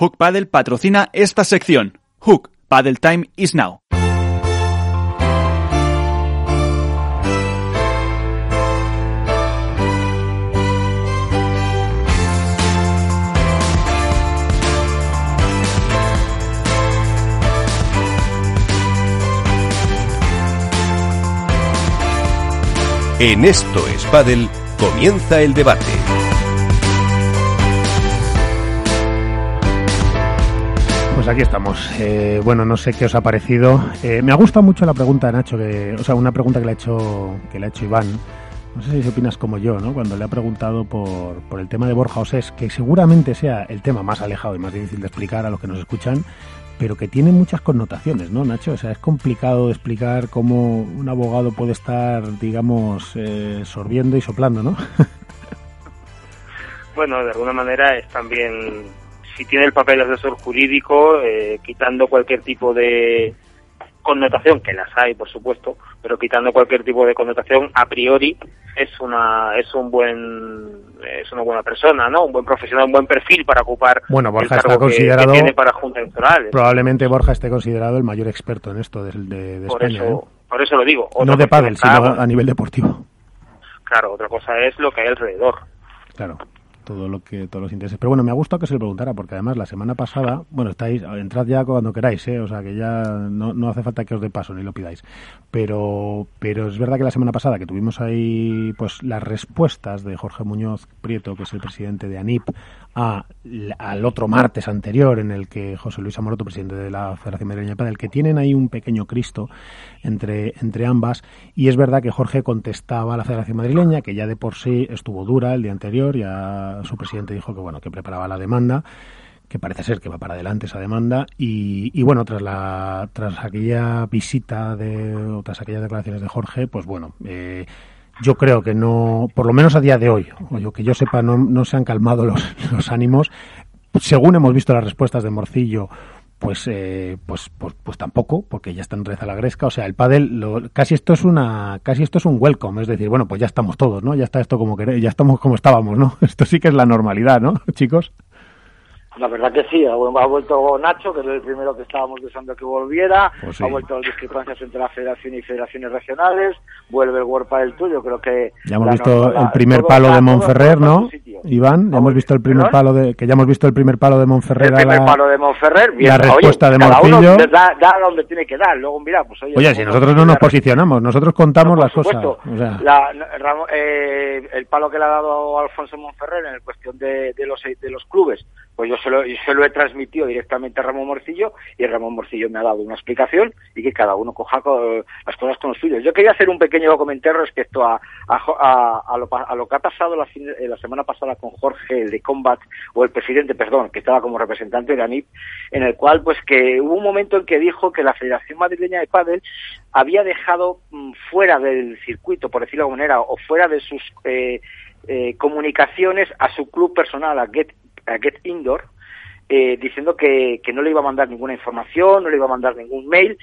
Hook Paddle patrocina esta sección. Hook Paddle Time is now. En esto es Paddle comienza el debate. Pues aquí estamos. Eh, bueno, no sé qué os ha parecido. Eh, me ha gustado mucho la pregunta de Nacho, que, o sea, una pregunta que le ha hecho, que le ha hecho Iván. No sé si opinas como yo, ¿no? Cuando le ha preguntado por, por el tema de Borja Osés, que seguramente sea el tema más alejado y más difícil de explicar a los que nos escuchan, pero que tiene muchas connotaciones, ¿no, Nacho? O sea, es complicado explicar cómo un abogado puede estar, digamos, eh, sorbiendo y soplando, ¿no? bueno, de alguna manera es también, si tiene el papel de asesor jurídico, eh, quitando cualquier tipo de connotación, que las hay, por supuesto, pero quitando cualquier tipo de connotación, a priori es una es un buen es una buena persona, ¿no? Un buen profesional, un buen perfil para ocupar bueno, Borja el cargo está considerado, que, tiene para junta electoral. Probablemente Borja esté considerado el mayor experto en esto de, de, de por España. Eso, ¿eh? Por eso lo digo. no de pádel, sino a nivel deportivo. Claro, otra cosa es lo que hay alrededor. Claro todo lo que todos los intereses. Pero bueno, me ha gustado que se le preguntara, porque además la semana pasada, bueno, estáis, entrad ya cuando queráis, ¿eh? o sea que ya no, no hace falta que os dé paso ni lo pidáis. Pero, pero es verdad que la semana pasada que tuvimos ahí pues las respuestas de Jorge Muñoz Prieto, que es el presidente de ANIP, a, al otro martes anterior en el que José Luis Amoroto, presidente de la Federación Madrileña de Padel, que tienen ahí un pequeño Cristo entre, entre ambas, y es verdad que Jorge contestaba a la Federación Madrileña, que ya de por sí estuvo dura el día anterior, ya su presidente dijo que bueno que preparaba la demanda que parece ser que va para adelante esa demanda y, y, bueno tras la tras aquella visita de o tras aquellas declaraciones de Jorge pues bueno eh, yo creo que no por lo menos a día de hoy o yo que yo sepa no, no se han calmado los, los ánimos. Según hemos visto las respuestas de Morcillo pues, eh, pues, pues, pues tampoco, porque ya está en reza la gresca. O sea, el pádel, lo, casi esto es una, casi esto es un welcome, es decir, bueno, pues ya estamos todos, ¿no? Ya está esto como que, ya estamos como estábamos, ¿no? Esto sí que es la normalidad, ¿no, chicos? La verdad que sí, ha, vuelto Nacho, que es el primero que estábamos deseando que volviera, pues sí. ha vuelto las discrepancias entre la federación y federaciones regionales, vuelve el World Padel tuyo, creo que... Ya hemos visto el primer palo de Monferrer, ¿no? Iván, ya hemos visto el primer palo de, que ya hemos visto el primer palo de Monferrer. El primer palo de Monferrer, bien, la respuesta oye, de Morcillo. Da, da, donde tiene que dar, luego mira, pues oye... Oye, si nosotros no nos posicionamos, nosotros contamos no, las supuesto, cosas. O sea. la, Ramón, eh, el palo que le ha dado Alfonso Monferrer en cuestión de, de, los, de los clubes, pues yo se, lo, yo se he transmitido directamente a Ramón Morcillo y Ramón Morcillo me ha dado una explicación y que cada uno coja las cosas con los suyos. Yo quería hacer un pequeño comentario respecto a, a, lo, que ha pasado la, la, semana pasada con Jorge, el de Combat, o el presidente, perdón, que estaba como representante de ANIP, en el cual pues que hubo un momento en que dijo que la Federación Madrileña de Padel había dejado mm, fuera del circuito, por decirlo de alguna manera, o fuera de sus eh, eh, comunicaciones a su club personal, a Get, Get Indoor, eh, diciendo que, que, no le iba a mandar ninguna información, no le iba a mandar ningún mail.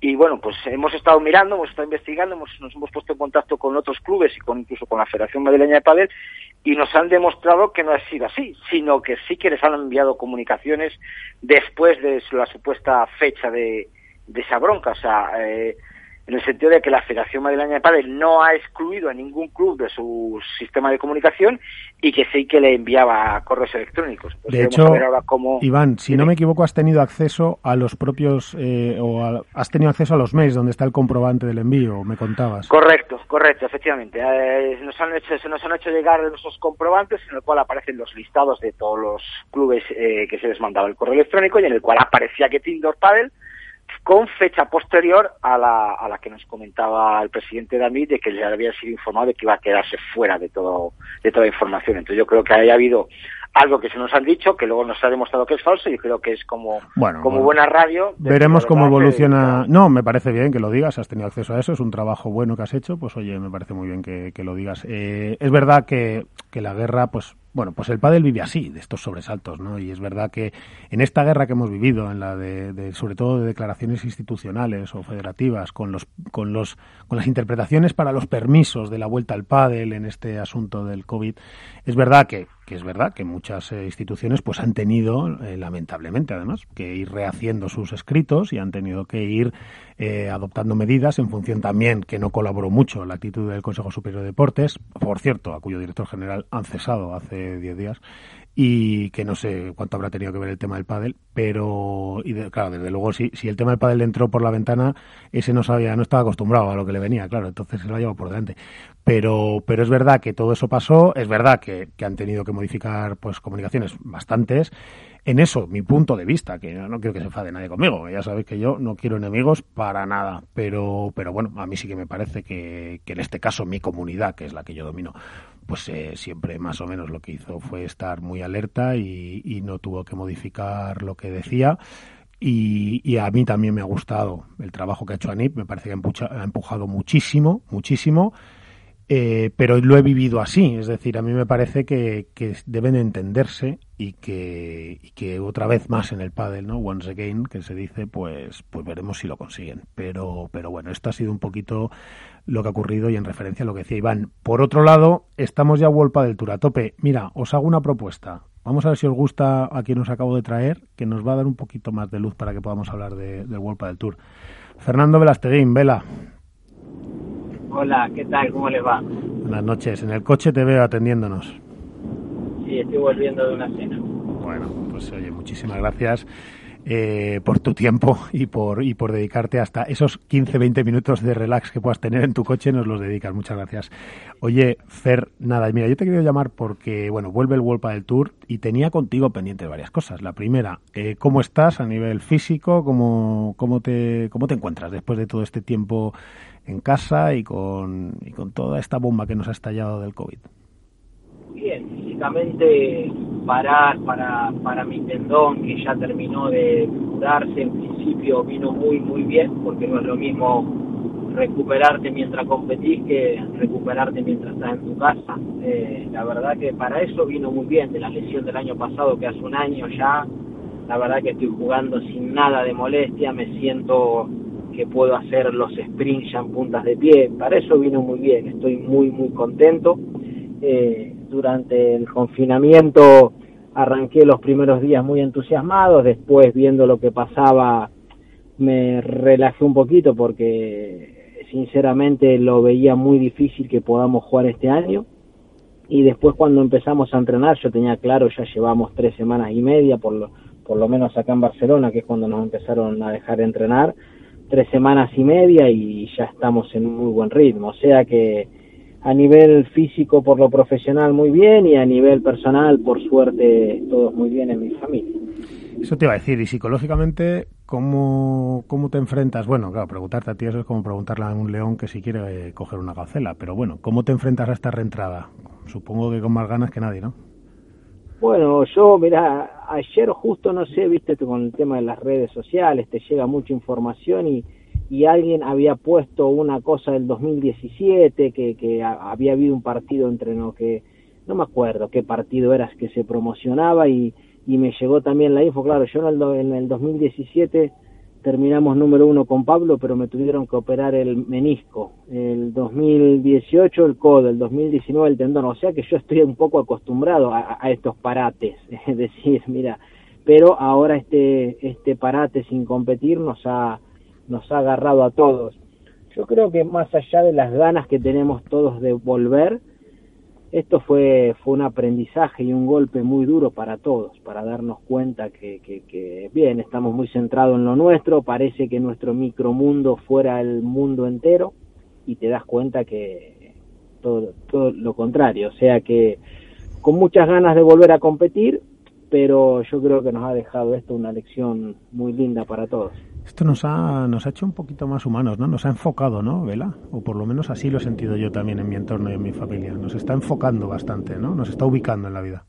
Y bueno, pues hemos estado mirando, hemos estado investigando, hemos, nos hemos puesto en contacto con otros clubes y con incluso con la Federación Madrileña de Padel y nos han demostrado que no ha sido así, sino que sí que les han enviado comunicaciones después de la supuesta fecha de, de esa bronca. O sea, eh, en el sentido de que la Federación Madrileña de Padel no ha excluido a ningún club de su sistema de comunicación y que sí que le enviaba correos electrónicos. Pues de hecho, cómo... Iván, si no me equivoco, has tenido acceso a los propios, eh, o a, has tenido acceso a los mails donde está el comprobante del envío, me contabas. Correcto, correcto, efectivamente. Eh, nos han hecho, se nos han hecho llegar esos comprobantes en el cual aparecen los listados de todos los clubes eh, que se les mandaba el correo electrónico y en el cual aparecía que Tindor Padel con fecha posterior a la, a la que nos comentaba el presidente David de que ya había sido informado de que iba a quedarse fuera de todo de toda información. Entonces yo creo que haya habido algo que se nos han dicho, que luego nos ha demostrado que es falso, y creo que es como, bueno, como bueno. buena radio. Veremos cómo evoluciona. Que... No, me parece bien que lo digas, has tenido acceso a eso, es un trabajo bueno que has hecho, pues oye, me parece muy bien que, que lo digas. Eh, es verdad que, que la guerra, pues bueno, pues el pádel vive así, de estos sobresaltos, ¿no? Y es verdad que en esta guerra que hemos vivido, en la de, de, sobre todo de declaraciones institucionales o federativas, con los, con los, con las interpretaciones para los permisos de la vuelta al pádel en este asunto del COVID, es verdad que que es verdad que muchas eh, instituciones pues han tenido, eh, lamentablemente además, que ir rehaciendo sus escritos y han tenido que ir eh, adoptando medidas en función también que no colaboró mucho la actitud del Consejo Superior de Deportes, por cierto, a cuyo director general han cesado hace 10 días y que no sé cuánto habrá tenido que ver el tema del pádel, pero y claro, desde luego si, si el tema del pádel entró por la ventana, ese no sabía, no estaba acostumbrado a lo que le venía, claro, entonces se lo ha llevado por delante. Pero, pero es verdad que todo eso pasó, es verdad que, que han tenido que modificar pues comunicaciones bastantes en eso, mi punto de vista, que no, quiero que se enfade nadie conmigo, ya sabéis que yo no quiero enemigos para nada, pero, pero bueno, a mí sí que me parece que, que en este caso mi comunidad, que es la que yo domino, pues eh, siempre más o menos lo que hizo fue estar muy alerta y, y no tuvo que modificar lo que decía. Y, a mí también me ha gustado el trabajo que ha hecho Anip, me parece que ha empujado muchísimo, muchísimo eh, pero lo he vivido así, es decir, a mí me parece que, que deben entenderse y que, y que, otra vez más en el pádel, ¿no? Once again, que se dice, pues, pues veremos si lo consiguen. Pero, pero bueno, esto ha sido un poquito lo que ha ocurrido y en referencia a lo que decía Iván. Por otro lado, estamos ya vuelta del Tour a tope. Mira, os hago una propuesta. Vamos a ver si os gusta a quien os acabo de traer, que nos va a dar un poquito más de luz para que podamos hablar de, del World del Tour. Fernando Velasteguín, Vela, Hola, ¿qué tal? ¿Cómo les va? Buenas noches. En el coche te veo atendiéndonos. Sí, estoy volviendo de una cena. Bueno, pues oye, muchísimas gracias. Eh, por tu tiempo y por, y por dedicarte hasta esos 15-20 minutos de relax que puedas tener en tu coche, nos los dedicas. Muchas gracias. Oye, Fer, nada, mira, yo te quiero llamar porque, bueno, vuelve el World del Tour y tenía contigo pendientes varias cosas. La primera, eh, ¿cómo estás a nivel físico? ¿Cómo, cómo, te, ¿Cómo te encuentras después de todo este tiempo en casa y con, y con toda esta bomba que nos ha estallado del COVID? Bien, físicamente parar para, para mi tendón que ya terminó de curarse, en principio vino muy muy bien porque no es lo mismo recuperarte mientras competís que recuperarte mientras estás en tu casa. Eh, la verdad que para eso vino muy bien de la lesión del año pasado que hace un año ya, la verdad que estoy jugando sin nada de molestia, me siento que puedo hacer los sprints ya en puntas de pie, para eso vino muy bien, estoy muy muy contento. Eh, durante el confinamiento arranqué los primeros días muy entusiasmados, después viendo lo que pasaba me relajé un poquito porque sinceramente lo veía muy difícil que podamos jugar este año. Y después cuando empezamos a entrenar yo tenía claro ya llevamos tres semanas y media por lo, por lo menos acá en Barcelona que es cuando nos empezaron a dejar de entrenar tres semanas y media y ya estamos en muy buen ritmo. O sea que a nivel físico por lo profesional muy bien y a nivel personal por suerte todos muy bien en mi familia. Eso te iba a decir, y psicológicamente, ¿cómo, cómo te enfrentas? Bueno, claro, preguntarte a ti eso es como preguntarle a un león que si quiere eh, coger una gacela, pero bueno, ¿cómo te enfrentas a esta reentrada? Supongo que con más ganas que nadie, ¿no? Bueno, yo, mira, ayer justo, no sé, viste, con el tema de las redes sociales, te llega mucha información y, y alguien había puesto una cosa del 2017, que, que había habido un partido entre no que no me acuerdo qué partido era que se promocionaba y, y me llegó también la info, claro, yo en el, en el 2017 terminamos número uno con Pablo, pero me tuvieron que operar el menisco, el 2018 el codo, el 2019 el tendón, o sea que yo estoy un poco acostumbrado a, a estos parates, es decir, mira, pero ahora este, este parate sin competir nos ha nos ha agarrado a todos. Yo creo que más allá de las ganas que tenemos todos de volver, esto fue, fue un aprendizaje y un golpe muy duro para todos, para darnos cuenta que, que, que, bien, estamos muy centrados en lo nuestro, parece que nuestro micromundo fuera el mundo entero y te das cuenta que todo, todo lo contrario, o sea que con muchas ganas de volver a competir, pero yo creo que nos ha dejado esto una lección muy linda para todos. Esto nos ha, nos ha hecho un poquito más humanos, ¿no? Nos ha enfocado, ¿no, Vela? O por lo menos así lo he sentido yo también en mi entorno y en mi familia. Nos está enfocando bastante, ¿no? Nos está ubicando en la vida.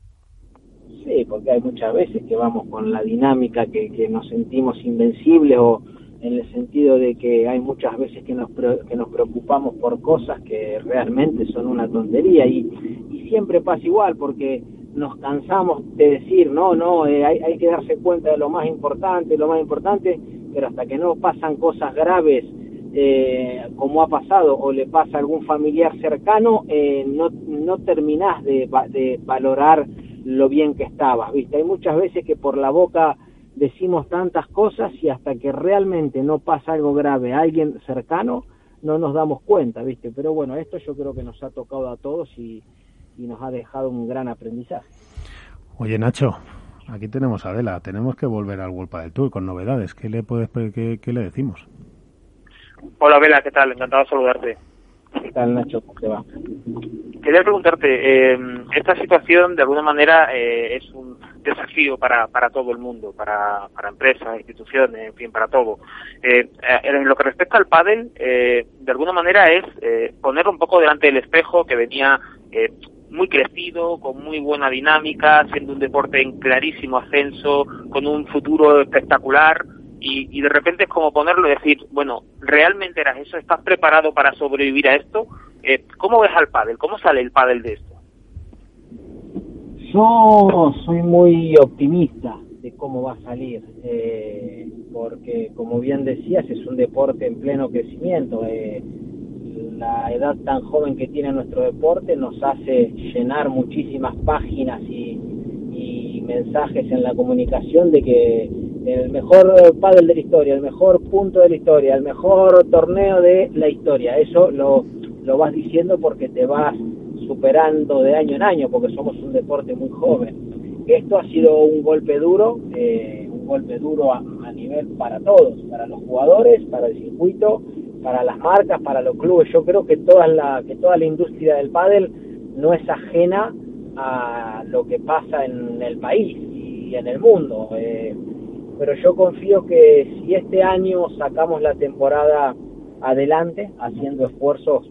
Sí, porque hay muchas veces que vamos con la dinámica que, que nos sentimos invencibles o en el sentido de que hay muchas veces que nos, que nos preocupamos por cosas que realmente son una tontería y, y siempre pasa igual porque nos cansamos de decir, no, no, eh, hay, hay que darse cuenta de lo más importante, lo más importante, pero hasta que no pasan cosas graves eh, como ha pasado o le pasa a algún familiar cercano, eh, no, no terminás de, de valorar lo bien que estabas, ¿viste? Hay muchas veces que por la boca decimos tantas cosas y hasta que realmente no pasa algo grave a alguien cercano, no nos damos cuenta, ¿viste? Pero bueno, esto yo creo que nos ha tocado a todos y, nos ha dejado un gran aprendizaje. Oye, Nacho, aquí tenemos a Adela, tenemos que volver al World del Tour con novedades. ¿Qué le, puedes, qué, qué le decimos? Hola, Vela, ¿qué tal? Encantado de saludarte. ¿Qué tal, Nacho? ¿Cómo te va? Quería preguntarte, eh, esta situación de alguna manera eh, es un desafío para, para todo el mundo, para, para empresas, instituciones, en fin, para todo. Eh, en lo que respecta al pádel, de alguna manera es poner un poco delante del espejo que venía muy crecido, con muy buena dinámica, siendo un deporte en clarísimo ascenso, con un futuro espectacular, y, de repente es como ponerlo y decir, bueno, ¿realmente eras eso? ¿Estás preparado para sobrevivir a esto? Eh, ¿Cómo ves al pádel? ¿Cómo sale el pádel de esto? Yo soy muy optimista de cómo va a salir, eh, porque como bien decías, es un deporte en pleno crecimiento. Eh, la edad tan joven que tiene nuestro deporte nos hace llenar muchísimas páginas y, mensajes en la comunicación de que el mejor pádel de la historia, el mejor punto de la historia, el mejor torneo de la historia. Eso lo, lo vas diciendo porque te vas superando de año en año, porque somos un deporte muy joven. Esto ha sido un golpe duro, eh, un golpe duro a, nivel para todos, para los jugadores, para el circuito, para las marcas, para los clubes. Yo creo que toda la, que toda la industria del pádel no es ajena a lo que pasa en el país y en el mundo. Eh, pero yo confío que si este año sacamos la temporada adelante, haciendo esfuerzos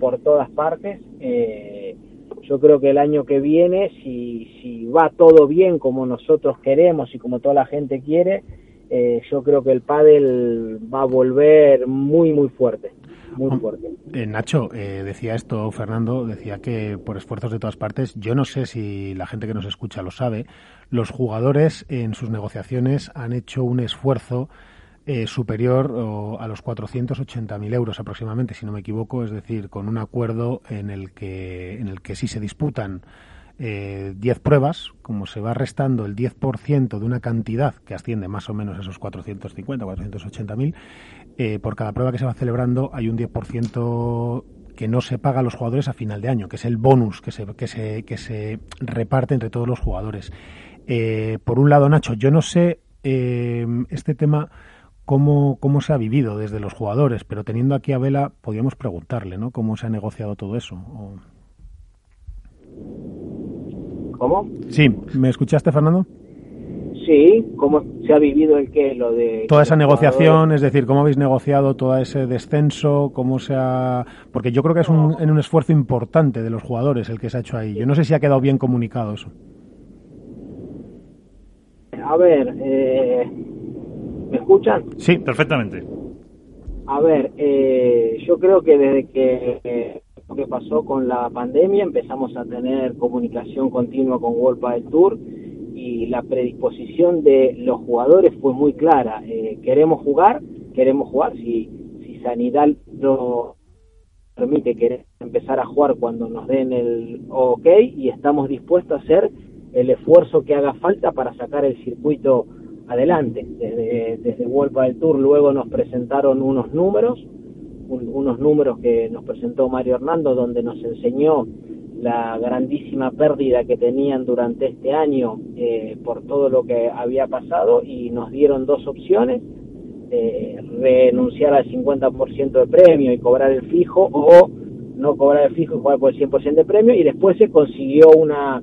por todas partes, eh, yo creo que el año que viene, si, si va todo bien como nosotros queremos y como toda la gente quiere, eh, yo creo que el pádel va a volver muy, muy fuerte muy fuerte. Eh, Nacho, eh, decía esto, Fernando, decía que por esfuerzos de todas partes, yo no sé si la gente que nos escucha lo sabe, los jugadores en sus negociaciones han hecho un esfuerzo eh, superior a los 480.000 euros aproximadamente, si no me equivoco, es decir, con un acuerdo en el que, en el que si se disputan 10 pruebas, como se va restando el 10% de una cantidad que asciende más o menos a esos 450, 480.000, eh, por cada prueba que se va celebrando hay un 10% que no se paga a los jugadores a final de año, que es el bonus que se, que se, que se reparte entre todos los jugadores. Eh, por un lado, Nacho, yo no sé eh, este tema cómo, cómo se ha vivido desde los jugadores, pero teniendo aquí a Vela, podríamos preguntarle, ¿no? ¿Cómo se ha negociado todo eso? ¿Cómo? Sí, ¿me escuchaste, Fernando? Sí, cómo se ha vivido el que lo de toda esa negociación, es decir, cómo habéis negociado todo ese descenso, cómo se ha porque yo creo que es un, en un esfuerzo importante de los jugadores el que se ha hecho ahí. Yo no sé si ha quedado bien comunicado eso. A ver, eh, ¿me escuchan? Sí, perfectamente. A ver, eh, yo creo que desde que lo que pasó con la pandemia empezamos a tener comunicación continua con World del Tour y la predisposición de los jugadores fue muy clara. Eh, queremos jugar, queremos jugar. Si, si Sanidad lo permite, querer empezar a jugar cuando nos den el OK y estamos dispuestos a hacer el esfuerzo que haga falta para sacar el circuito adelante. Desde, desde Vuelva del Tour luego nos presentaron unos números, unos números que nos presentó Mario Hernando, donde nos enseñó la grandísima pérdida que tenían durante este año eh, por todo lo que había pasado y nos dieron dos opciones, eh, renunciar al 50% de premio y cobrar el fijo o no cobrar el fijo y jugar por el 100% de premio y después se consiguió una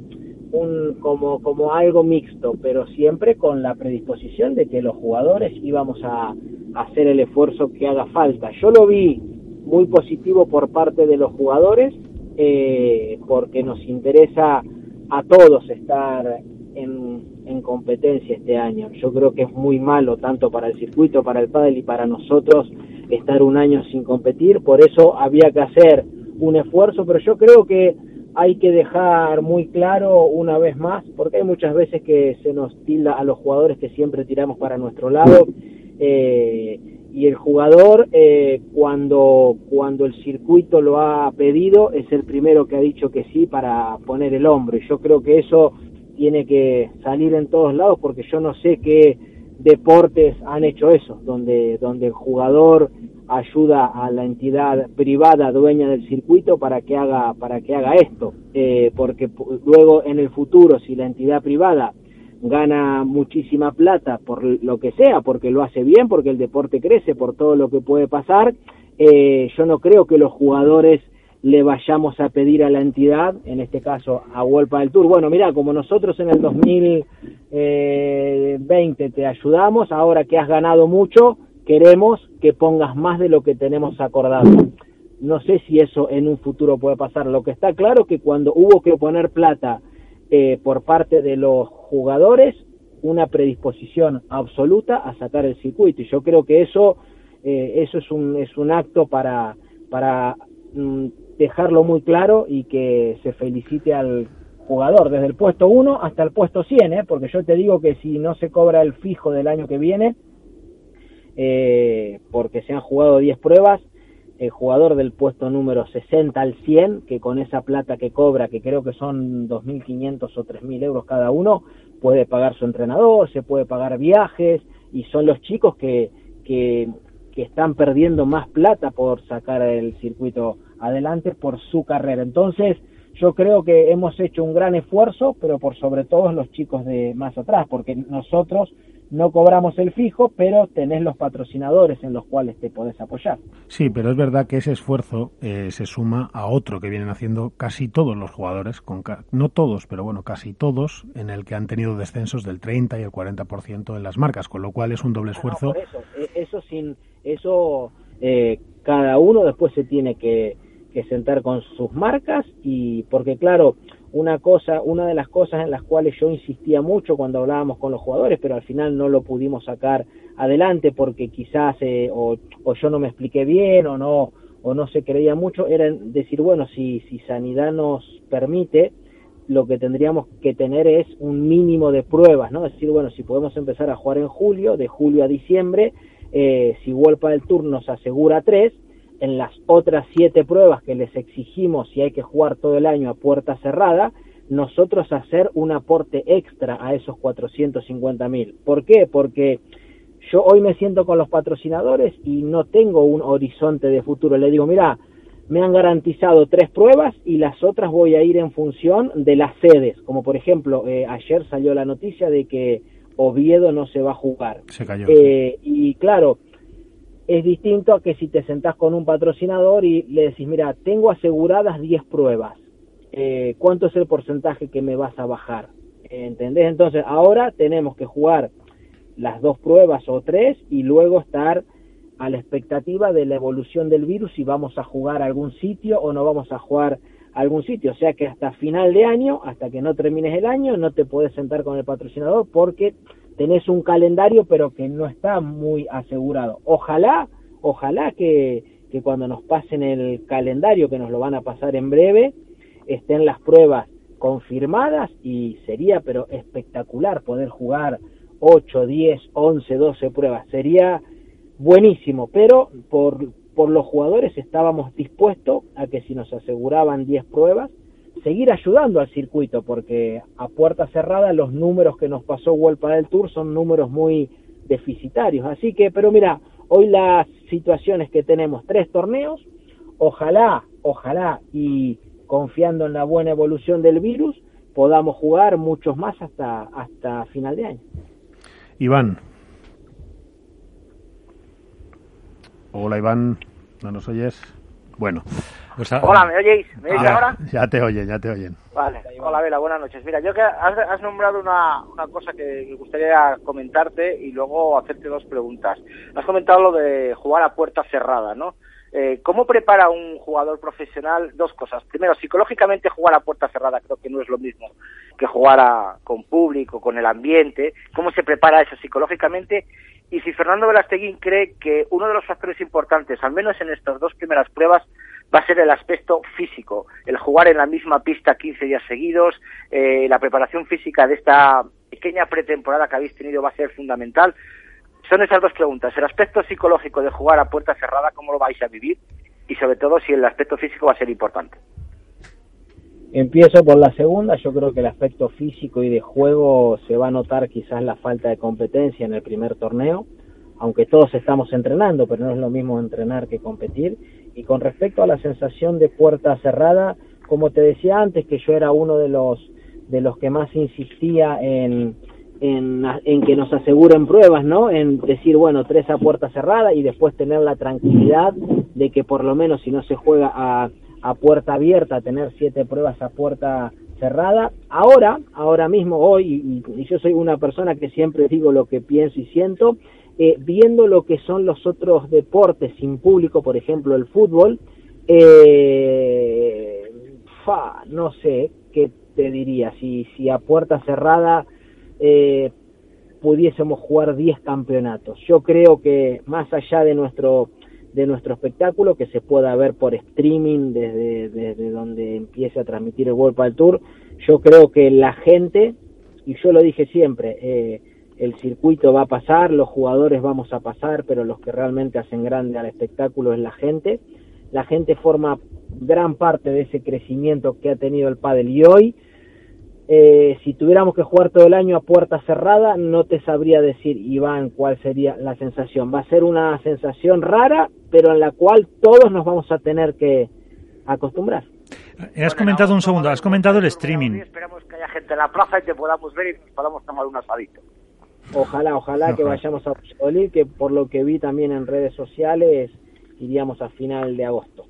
un como como algo mixto, pero siempre con la predisposición de que los jugadores íbamos a hacer el esfuerzo que haga falta. Yo lo vi muy positivo por parte de los jugadores eh, porque nos interesa a todos estar en, en, competencia este año. Yo creo que es muy malo tanto para el circuito, para el pádel y para nosotros estar un año sin competir, por eso había que hacer un esfuerzo, pero yo creo que hay que dejar muy claro una vez más, porque hay muchas veces que se nos tilda a los jugadores que siempre tiramos para nuestro lado, eh, y el jugador eh, cuando cuando el circuito lo ha pedido es el primero que ha dicho que sí para poner el hombro y yo creo que eso tiene que salir en todos lados porque yo no sé qué deportes han hecho eso, donde, donde el jugador ayuda a la entidad privada dueña del circuito para que haga, para que haga esto, eh, porque luego en el futuro si la entidad privada gana muchísima plata por lo que sea, porque lo hace bien, porque el deporte crece, por todo lo que puede pasar, eh, yo no creo que los jugadores le vayamos a pedir a la entidad, en este caso a Wolpa del Tour, bueno, mira, como nosotros en el 2020 te ayudamos, ahora que has ganado mucho, queremos que pongas más de lo que tenemos acordado. No sé si eso en un futuro puede pasar. Lo que está claro es que cuando hubo que poner plata eh, por parte de los jugadores, una predisposición absoluta a sacar el circuito. Y yo creo que eso, eh, eso es un, es un acto para, para mm, dejarlo muy claro y que se felicite al jugador desde el puesto 1 hasta el puesto 100, ¿eh? porque yo te digo que si no se cobra el fijo del año que viene, eh, porque se han jugado 10 pruebas, el jugador del puesto número 60 al 100, que con esa plata que cobra, que creo que son 2.500 o 3.000 euros cada uno, puede pagar su entrenador, se puede pagar viajes, y son los chicos que, que, que están perdiendo más plata por sacar el circuito adelante por su carrera. Entonces, yo creo que hemos hecho un gran esfuerzo, pero por sobre todo los chicos de más atrás, porque nosotros no cobramos el fijo, pero tenés los patrocinadores en los cuales te podés apoyar. Sí, pero es verdad que ese esfuerzo eh, se suma a otro que vienen haciendo casi todos los jugadores, con no todos, pero bueno, casi todos, en el que han tenido descensos del 30 y el 40% en las marcas, con lo cual es un doble ah, esfuerzo. eso, e, eso sin eso eh, cada uno después se tiene que, que sentar con sus marcas y porque claro, una cosa, una de las cosas en las cuales yo insistía mucho cuando hablábamos con los jugadores, pero al final no lo pudimos sacar adelante porque quizás eh, o, yo no me expliqué bien o no o no se creía mucho, era decir, bueno, si, si Sanidad nos permite, lo que tendríamos que tener es un mínimo de pruebas, ¿no? Es decir, bueno, si podemos empezar a jugar en julio, de julio a diciembre, eh, si Wolpa del Tour nos asegura tres, en las otras siete pruebas que les exigimos si hay que jugar todo el año a puerta cerrada, nosotros hacer un aporte extra a esos 450 mil. ¿Por qué? Porque yo hoy me siento con los patrocinadores y no tengo un horizonte de futuro. Le digo, mira, me han garantizado tres pruebas y las otras voy a ir en función de las sedes. Como por ejemplo, eh, ayer salió la noticia de que Oviedo no se va a jugar. Se cayó. Eh, y claro, es distinto a que si te sentás con un patrocinador y le decís, mira, tengo aseguradas 10 pruebas, eh, ¿cuánto es el porcentaje que me vas a bajar? ¿Entendés? Entonces, ahora tenemos que jugar las dos pruebas o tres y luego estar a la expectativa de la evolución del virus si vamos a jugar a algún sitio o no vamos a jugar algún sitio. O sea que hasta final de año, hasta que no termines el año, no te puedes sentar con el patrocinador porque tenés un calendario pero que no está muy asegurado. Ojalá, ojalá que, que cuando nos pasen el calendario, que nos lo van a pasar en breve, estén las pruebas confirmadas y sería pero espectacular poder jugar 8, 10, 11, 12 pruebas. Sería buenísimo, pero por, por los jugadores estábamos dispuestos a que si nos aseguraban 10 pruebas, seguir ayudando al circuito, porque a puerta cerrada los números que nos pasó World del Tour son números muy deficitarios. Así que, pero mira, hoy las situaciones que tenemos, tres torneos, ojalá, ojalá, y confiando en la buena evolución del virus, podamos jugar muchos más hasta, hasta final de año. Iván. Hola Iván, ¿no nos oyes? Bueno, pues Hola, ¿me oyéis? ¿Me oyéis ahora? Ya te oyen, ya te oyen. Vale, hola Vela, buenas noches. Mira, yo que has, nombrado una, una, cosa que me gustaría comentarte y luego hacerte dos preguntas. Has comentado lo de jugar a puerta cerrada, ¿no? Eh, ¿Cómo prepara un jugador profesional dos cosas? Primero, psicológicamente jugar a puerta cerrada creo que no es lo mismo que jugar con público, con el ambiente. ¿Cómo se prepara eso psicológicamente? Y si Fernando Velasteguín cree que uno de los factores importantes, al menos en estas dos primeras pruebas, va a ser el aspecto físico, el jugar en la misma pista 15 días seguidos, eh, la preparación física de esta pequeña pretemporada que habéis tenido va a ser fundamental. Son esas dos preguntas, el aspecto psicológico de jugar a puerta cerrada, cómo lo vais a vivir y sobre todo si el aspecto físico va a ser importante. Empiezo por la segunda, yo creo que el aspecto físico y de juego se va a notar quizás la falta de competencia en el primer torneo, aunque todos estamos entrenando, pero no es lo mismo entrenar que competir. Y con respecto a la sensación de puerta cerrada, como te decía antes, que yo era uno de los de los que más insistía en, en, que nos aseguren pruebas, ¿no? En decir, bueno, tres a puerta cerrada y después tener la tranquilidad de que por lo menos si no se juega a, a puerta abierta, tener siete pruebas a puerta cerrada. Ahora, ahora mismo, hoy, y yo soy una persona que siempre digo lo que pienso y siento, eh, viendo lo que son los otros deportes sin público, por ejemplo el fútbol, eh, fa, no sé qué te diría, si, si a puerta cerrada eh, pudiésemos jugar 10 campeonatos. Yo creo que más allá de nuestro de nuestro espectáculo que se pueda ver por streaming desde, desde donde empiece a transmitir el World Padel Tour, yo creo que la gente, y yo lo dije siempre, eh, el circuito va a pasar, los jugadores vamos a pasar, pero los que realmente hacen grande al espectáculo es la gente. La gente forma gran parte de ese crecimiento que ha tenido el pádel y hoy eh, si tuviéramos que jugar todo el año a puerta cerrada, no te sabría decir, Iván, cuál sería la sensación. Va a ser una sensación rara, pero en la cual todos nos vamos a tener que acostumbrar. Eh, has comentado un segundo, has comentado el streaming. Esperamos que haya gente en la plaza y te podamos ver y nos podamos tomar un asadito. Ojalá, ojalá que vayamos a Valladolid, que por lo que vi también en redes sociales, iríamos a final de agosto.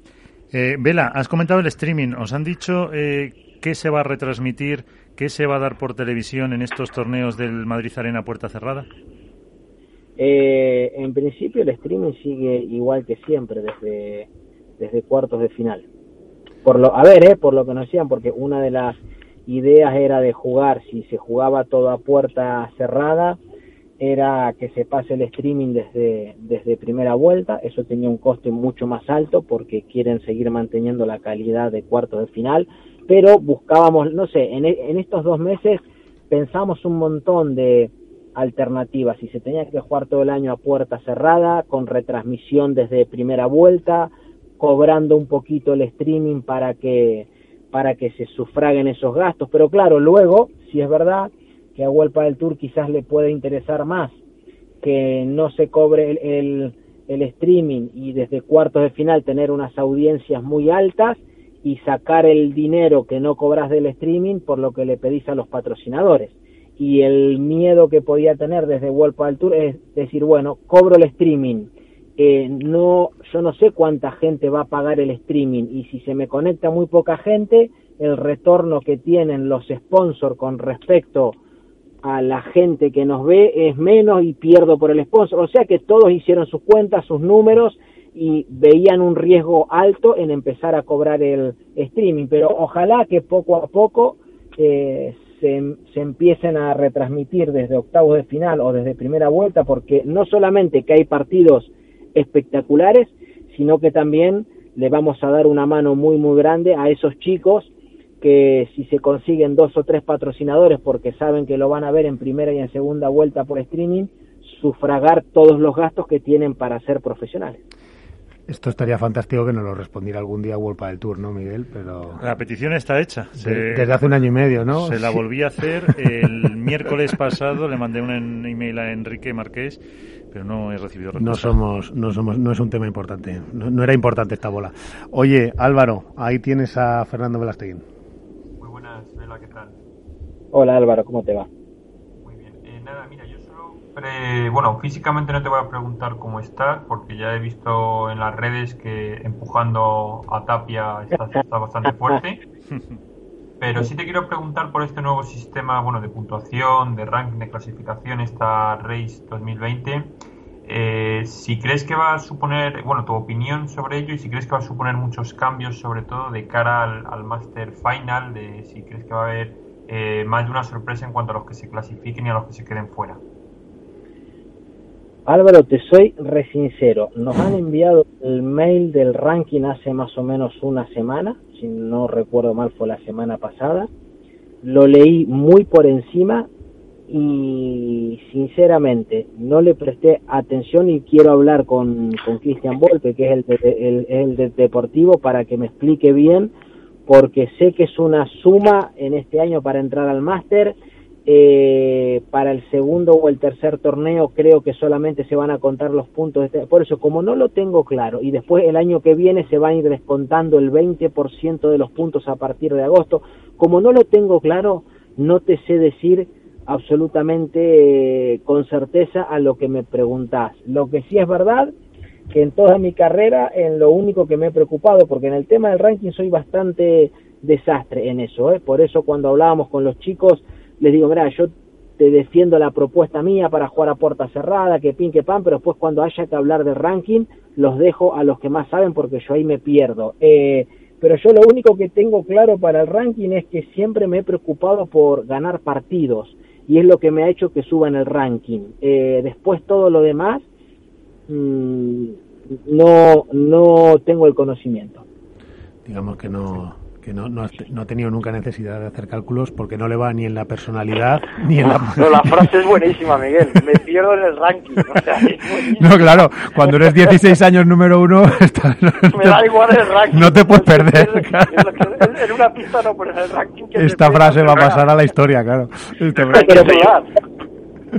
Eh, Vela, has comentado el streaming. ¿Os han dicho eh, qué se va a retransmitir, qué se va a dar por televisión en estos torneos del Madrid Arena Puerta Cerrada? Eh, en principio el streaming sigue igual que siempre, desde, desde cuartos de final. Por lo, a ver, eh, por lo que nos decían, porque una de las ideas era de jugar, si se jugaba todo a puerta cerrada, era que se pase el streaming desde, desde primera vuelta, eso tenía un coste mucho más alto porque quieren seguir manteniendo la calidad de cuartos de final, pero buscábamos, no sé, en, en estos dos meses pensamos un montón de alternativas, si se tenía que jugar todo el año a puerta cerrada, con retransmisión desde primera vuelta, cobrando un poquito el streaming para que para que se sufraguen esos gastos, pero claro, luego, si es verdad que a Huelpa del Tour quizás le puede interesar más que no se cobre el, el, el streaming y desde cuartos de final tener unas audiencias muy altas y sacar el dinero que no cobras del streaming por lo que le pedís a los patrocinadores. Y el miedo que podía tener desde World del Tour es decir, bueno, cobro el streaming, eh, no, yo no sé cuánta gente va a pagar el streaming y si se me conecta muy poca gente, el retorno que tienen los sponsors con respecto a la gente que nos ve es menos y pierdo por el sponsor. O sea que todos hicieron sus cuentas, sus números y veían un riesgo alto en empezar a cobrar el streaming. Pero ojalá que poco a poco eh, se, se empiecen a retransmitir desde octavos de final o desde primera vuelta, porque no solamente que hay partidos espectaculares, sino que también le vamos a dar una mano muy muy grande a esos chicos que si se consiguen dos o tres patrocinadores porque saben que lo van a ver en primera y en segunda vuelta por streaming, sufragar todos los gastos que tienen para ser profesionales. Esto estaría fantástico que nos lo respondiera algún día World del Tour, ¿no, Miguel? Pero la petición está hecha. Se... Desde hace un año y medio, ¿no? Se la volví a hacer el miércoles pasado. Le mandé un email a Enrique Marqués, pero no he recibido respuesta. No somos, no somos, no es un tema importante. No, no era importante esta bola. Oye, Álvaro, ahí tienes a Fernando Velasteguín. Muy buenas, Vela, ¿qué tal? Hola Álvaro, ¿cómo te va? Muy bien. Eh, nada, mira, yo eh, bueno, físicamente no te voy a preguntar cómo estás, porque ya he visto en las redes que empujando a Tapia está bastante fuerte. Pero sí te quiero preguntar por este nuevo sistema bueno, de puntuación, de ranking, de clasificación, esta Race 2020. Eh, si crees que va a suponer, bueno, tu opinión sobre ello y si crees que va a suponer muchos cambios, sobre todo de cara al, al Master Final, de si crees que va a haber eh, más de una sorpresa en cuanto a los que se clasifiquen y a los que se queden fuera. Álvaro, te soy re sincero. Nos han enviado el mail del ranking hace más o menos una semana, si no recuerdo mal fue la semana pasada. Lo leí muy por encima y sinceramente no le presté atención y quiero hablar con, con Cristian Volpe, que es el, el, el de Deportivo, para que me explique bien porque sé que es una suma en este año para entrar al máster. Eh, para el segundo o el tercer torneo creo que solamente se van a contar los puntos. Este, por eso, como no lo tengo claro, y después el año que viene se va a ir descontando el 20% de los puntos a partir de agosto, como no lo tengo claro, no te sé decir absolutamente eh, con certeza a lo que me preguntás. Lo que sí es verdad que en toda mi carrera, en lo único que me he preocupado, porque en el tema del ranking soy bastante desastre en eso, ¿eh? por eso cuando hablábamos con los chicos, les digo, mira, yo te defiendo la propuesta mía para jugar a puerta cerrada, que pin, que pan, pero después cuando haya que hablar de ranking, los dejo a los que más saben porque yo ahí me pierdo. Eh, pero yo lo único que tengo claro para el ranking es que siempre me he preocupado por ganar partidos y es lo que me ha hecho que suba en el ranking. Eh, después todo lo demás mm, no, no tengo el conocimiento. Digamos que no, que no, no, ha tenido nunca necesidad de hacer cálculos porque no le va ni en la personalidad ni en la... No, la frase es buenísima, Miguel. Me pierdo en el ranking. no, claro, cuando eres 16 años número uno... Me da igual el ranking. No te puedes perder. en una pista no, pero en el ranking... Esta frase va a pasar a la historia, claro. Pero,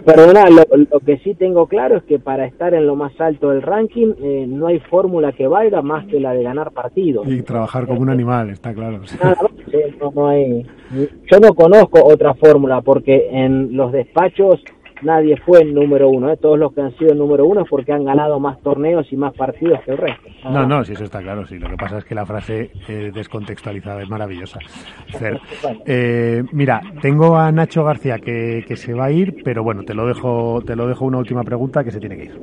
Perdona, lo, que sí tengo claro es que para estar en lo más alto del ranking eh, no hay fórmula que valga más que la de ganar partidos. Y trabajar como un animal, está claro. no hay, yo no conozco otra fórmula porque en los despachos nadie fue el número uno. ¿eh? Todos los que han sido el número uno es porque han ganado más torneos y más partidos que el resto. No, no, sí, eso está claro. Sí, lo que pasa es que la frase eh, descontextualizada es maravillosa. Eh, mira, tengo a Nacho García que, que se va a ir, pero bueno, te lo dejo, te lo dejo una última pregunta que se tiene que ir.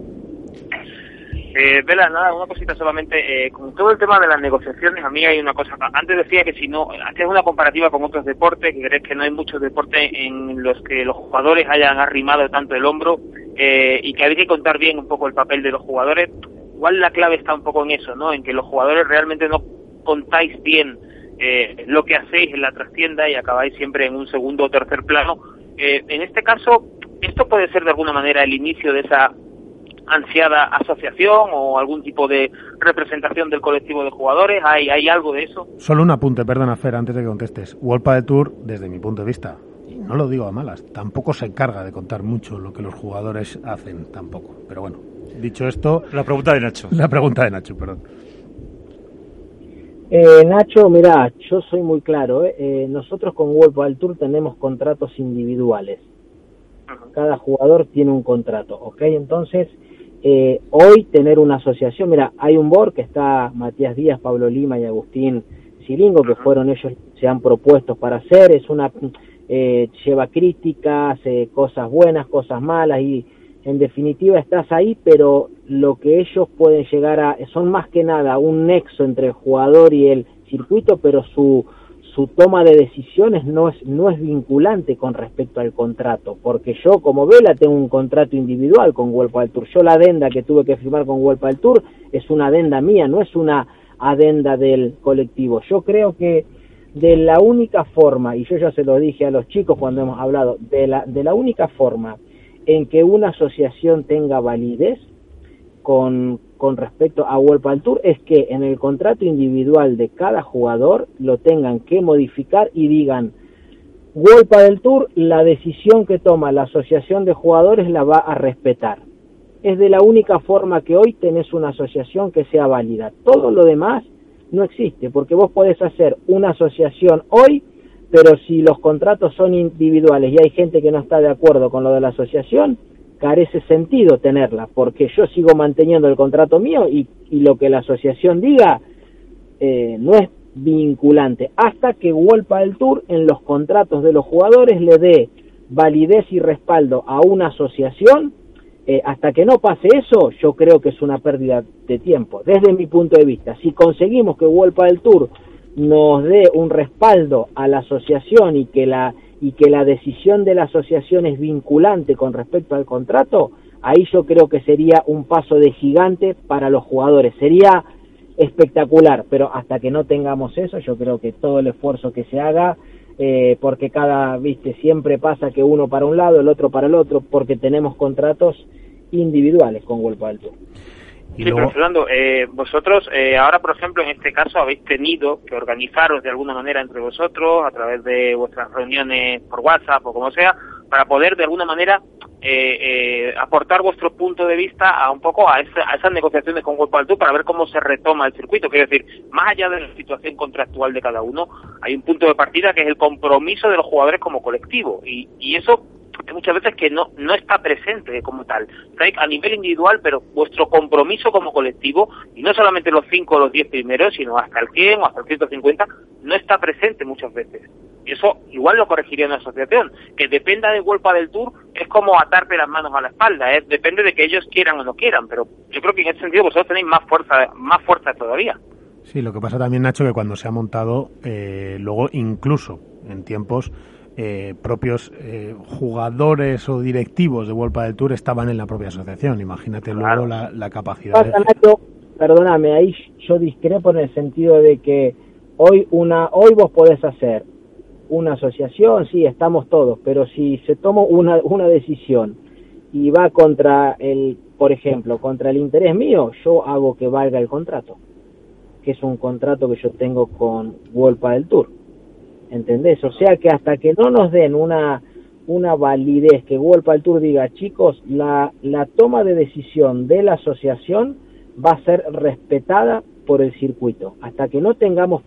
Eh, Vela, nada, una cosita solamente. Eh, con todo el tema de las negociaciones, a mí hay una cosa. Antes decía que si no, haces una comparativa con otros deportes, que crees que no hay muchos deportes en los que los jugadores hayan arrimado tanto el hombro eh, y que hay que contar bien un poco el papel de los jugadores. Igual la clave está un poco en eso, ¿no? En que los jugadores realmente no contáis bien eh, lo que hacéis en la trastienda y acabáis siempre en un segundo o tercer plano. Eh, en este caso, esto puede ser de alguna manera el inicio de esa ansiada asociación o algún tipo de representación del colectivo de jugadores? ¿Hay, hay algo de eso? Solo un apunte, perdona Fer, antes de que contestes. World de Tour, desde mi punto de vista, y no lo digo a malas, tampoco se encarga de contar mucho lo que los jugadores hacen, tampoco. Pero bueno, dicho esto... La pregunta de Nacho. La pregunta de Nacho, perdón. Eh, Nacho, mira, yo soy muy claro. ¿eh? Eh, nosotros con World del Tour tenemos contratos individuales. Cada jugador tiene un contrato, ¿ok? Entonces, eh, hoy tener una asociación, mira, hay un board que está Matías Díaz, Pablo Lima y Agustín Siringo, que fueron ellos, se han propuesto para hacer, es una, eh, lleva críticas, eh, cosas buenas, cosas malas y en definitiva estás ahí, pero lo que ellos pueden llegar a, son más que nada un nexo entre el jugador y el circuito, pero su, su toma de decisiones no es, no es vinculante con respecto al contrato, porque yo como Vela tengo un contrato individual con World del Tour. Yo la adenda que tuve que firmar con World del Tour es una adenda mía, no es una adenda del colectivo. Yo creo que de la única forma, y yo ya se lo dije a los chicos cuando hemos hablado, de la, de la única forma en que una asociación tenga validez con, con respecto a World Tour es que en el contrato individual de cada jugador lo tengan que modificar y digan World del Tour, la decisión que toma la asociación de jugadores la va a respetar. Es de la única forma que hoy tenés una asociación que sea válida. Todo lo demás no existe, porque vos podés hacer una asociación hoy, pero si los contratos son individuales y hay gente que no está de acuerdo con lo de la asociación, carece sentido tenerla, porque yo sigo manteniendo el contrato mío y, lo que la asociación diga eh, no es vinculante, hasta que Wolpa del Tour en los contratos de los jugadores le dé validez y respaldo a una asociación, eh, hasta que no pase eso, yo creo que es una pérdida de tiempo, desde mi punto de vista. Si conseguimos que Wolpa del Tour nos dé un respaldo a la asociación y que la y que la decisión de la asociación es vinculante con respecto al contrato, ahí yo creo que sería un paso de gigante para los jugadores. Sería espectacular, pero hasta que no tengamos eso, yo creo que todo el esfuerzo que se haga, eh, porque cada, viste, siempre pasa que uno para un lado, el otro para el otro, porque tenemos contratos individuales con World del Tour. Sí, pero Fernando, eh, vosotros eh, ahora, por ejemplo, en este caso habéis tenido que organizaros de alguna manera entre vosotros a través de vuestras reuniones por WhatsApp o como sea, para poder de alguna manera eh, eh, aportar vuestro punto de vista a un poco a, esas negociaciones con World al Tour para ver cómo se retoma el circuito. Quiero decir, más allá de la situación contractual de cada uno, hay un punto de partida que es el compromiso de los jugadores como colectivo y, y eso muchas veces que no, no está presente como tal. a nivel individual, pero vuestro compromiso como colectivo, y no solamente los 5 o los 10 primeros, sino hasta el 100 o hasta el 150, no está presente muchas veces. Y eso igual lo corregiría una asociación. Que dependa de Golpa del Tour es como atarte las manos a la espalda, ¿eh? depende de que ellos quieran o no quieran, pero yo creo que en ese sentido vosotros tenéis más fuerza, más fuerza todavía. Sí, lo que pasa también, Nacho, que cuando se ha montado, eh, luego incluso en tiempos eh, propios eh, jugadores o directivos de World del Tour estaban en la propia asociación. Imagínate luego la, capacidad. perdóname, ahí yo discrepo en el sentido de que hoy una, hoy vos podés hacer una asociación, sí, estamos todos, pero si se toma una, una decisión y va contra el, por ejemplo, contra el interés mío, yo hago que valga el contrato, que es un contrato que yo tengo con World del Tour ¿entendés? O sea que hasta que no nos den una, una validez que World al Tour diga, chicos, la, la toma de decisión de la asociación va a ser respetada por el circuito. Hasta que no tengamos